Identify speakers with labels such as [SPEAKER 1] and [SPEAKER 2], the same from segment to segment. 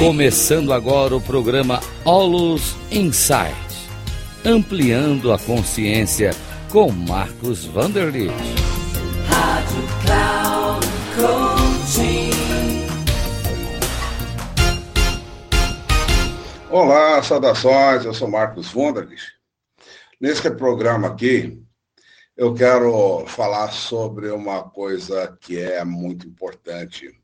[SPEAKER 1] Começando agora o programa Olus Insight, ampliando a consciência com Marcos Vanderlit. Rádio Cloud Coaching.
[SPEAKER 2] Olá, saudações, eu sou Marcos Vanderlit. Nesse programa aqui, eu quero falar sobre uma coisa que é muito importante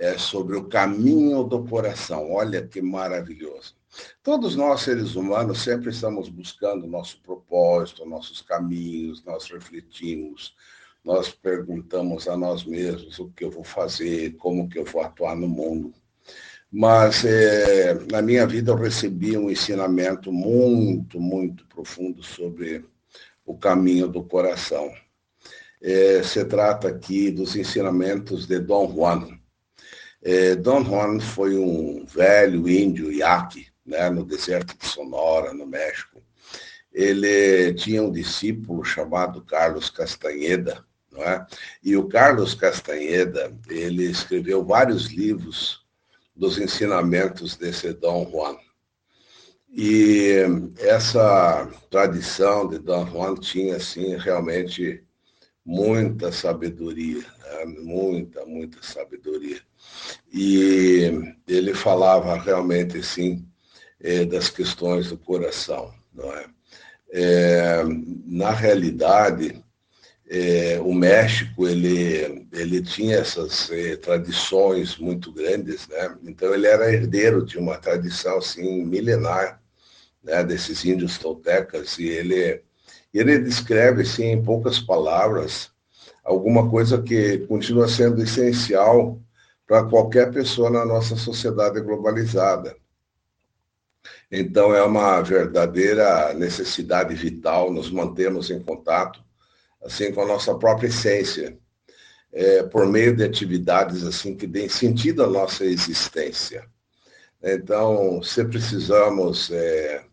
[SPEAKER 2] é, sobre o caminho do coração. Olha que maravilhoso. Todos nós, seres humanos, sempre estamos buscando nosso propósito, nossos caminhos, nós refletimos, nós perguntamos a nós mesmos o que eu vou fazer, como que eu vou atuar no mundo. Mas é, na minha vida eu recebi um ensinamento muito, muito profundo sobre o caminho do coração. É, se trata aqui dos ensinamentos de Dom Juan. É, Don Juan foi um velho índio yaqui, né, no deserto de Sonora, no México. Ele tinha um discípulo chamado Carlos Castanheda, não é? E o Carlos Castanheda, ele escreveu vários livros dos ensinamentos desse Dom Juan. E essa tradição de Dom Juan tinha, assim, realmente muita sabedoria, né? muita, muita sabedoria. E ele falava realmente, assim, das questões do coração, não é? é na realidade, é, o México ele, ele tinha essas é, tradições muito grandes, né? Então ele era herdeiro de uma tradição assim milenar, né? Desses índios toltecas e ele ele descreve assim em poucas palavras alguma coisa que continua sendo essencial para qualquer pessoa na nossa sociedade globalizada. Então, é uma verdadeira necessidade vital nos mantermos em contato, assim, com a nossa própria essência, é, por meio de atividades assim que deem sentido à nossa existência. Então, se precisamos é,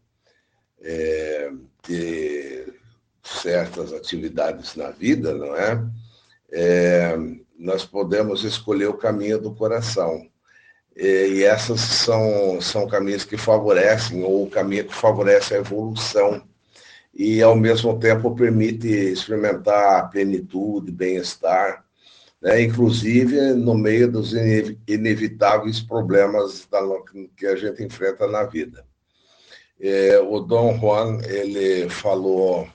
[SPEAKER 2] é, ter certas atividades na vida, não é? é nós podemos escolher o caminho do coração. E essas são, são caminhos que favorecem, ou o caminho que favorece a evolução, e ao mesmo tempo permite experimentar a plenitude, bem-estar, né? inclusive no meio dos inevitáveis problemas da, que a gente enfrenta na vida. É, o Dom Juan, ele falou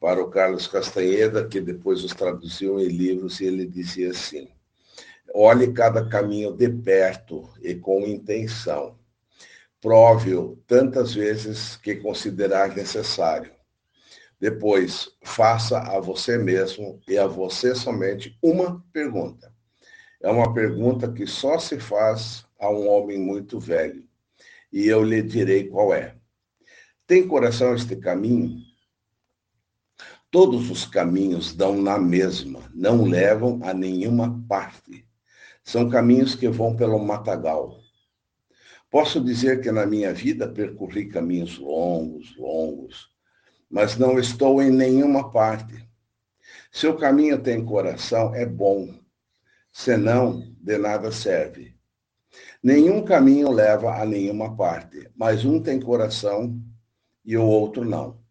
[SPEAKER 2] para o Carlos Castanheda, que depois os traduziu em livros, e ele dizia assim: olhe cada caminho de perto e com intenção. Prove-o tantas vezes que considerar necessário. Depois, faça a você mesmo e a você somente uma pergunta. É uma pergunta que só se faz a um homem muito velho. E eu lhe direi qual é. Tem coração este caminho? Todos os caminhos dão na mesma, não levam a nenhuma parte. São caminhos que vão pelo matagal. Posso dizer que na minha vida percorri caminhos longos, longos, mas não estou em nenhuma parte. Se o caminho tem coração, é bom, senão de nada serve. Nenhum caminho leva a nenhuma parte, mas um tem coração e o outro não.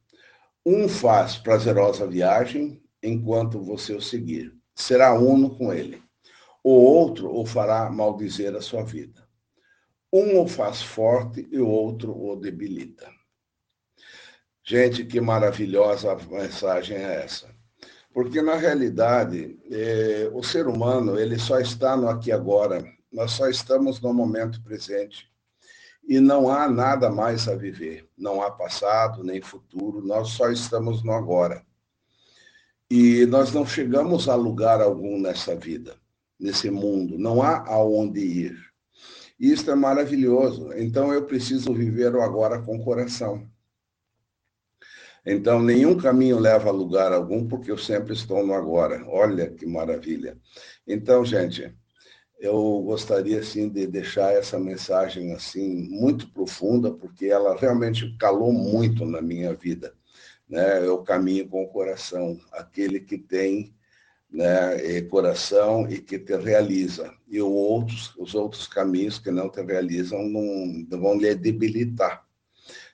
[SPEAKER 2] Um faz prazerosa viagem enquanto você o seguir. Será uno com ele. O outro o fará maldizer a sua vida. Um o faz forte e o outro o debilita. Gente, que maravilhosa mensagem é essa. Porque, na realidade, é, o ser humano ele só está no aqui agora. Nós só estamos no momento presente e não há nada mais a viver. Não há passado nem futuro, nós só estamos no agora. E nós não chegamos a lugar algum nessa vida, nesse mundo, não há aonde ir. E isso é maravilhoso. Então eu preciso viver o agora com coração. Então, nenhum caminho leva a lugar algum, porque eu sempre estou no agora. Olha que maravilha. Então, gente, eu gostaria assim de deixar essa mensagem assim muito profunda porque ela realmente calou muito na minha vida né eu caminho com o coração aquele que tem né, e coração e que te realiza. E outros, os outros caminhos que não te realizam não vão lhe debilitar.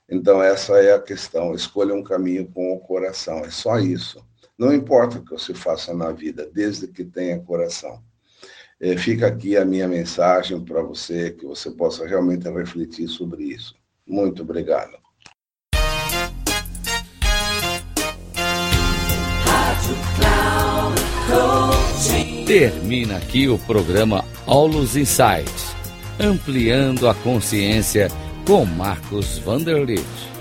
[SPEAKER 2] Então, essa é a questão. Escolha um caminho com o coração. É só isso. Não importa o que você faça na vida, desde que tenha coração. É, fica aqui a minha mensagem para você, que você possa realmente refletir sobre isso. Muito obrigado.
[SPEAKER 1] Termina aqui o programa Aulos Insights, ampliando a consciência com Marcos Vanderlitt.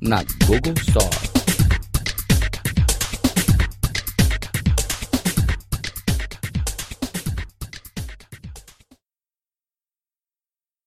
[SPEAKER 1] na Google Store.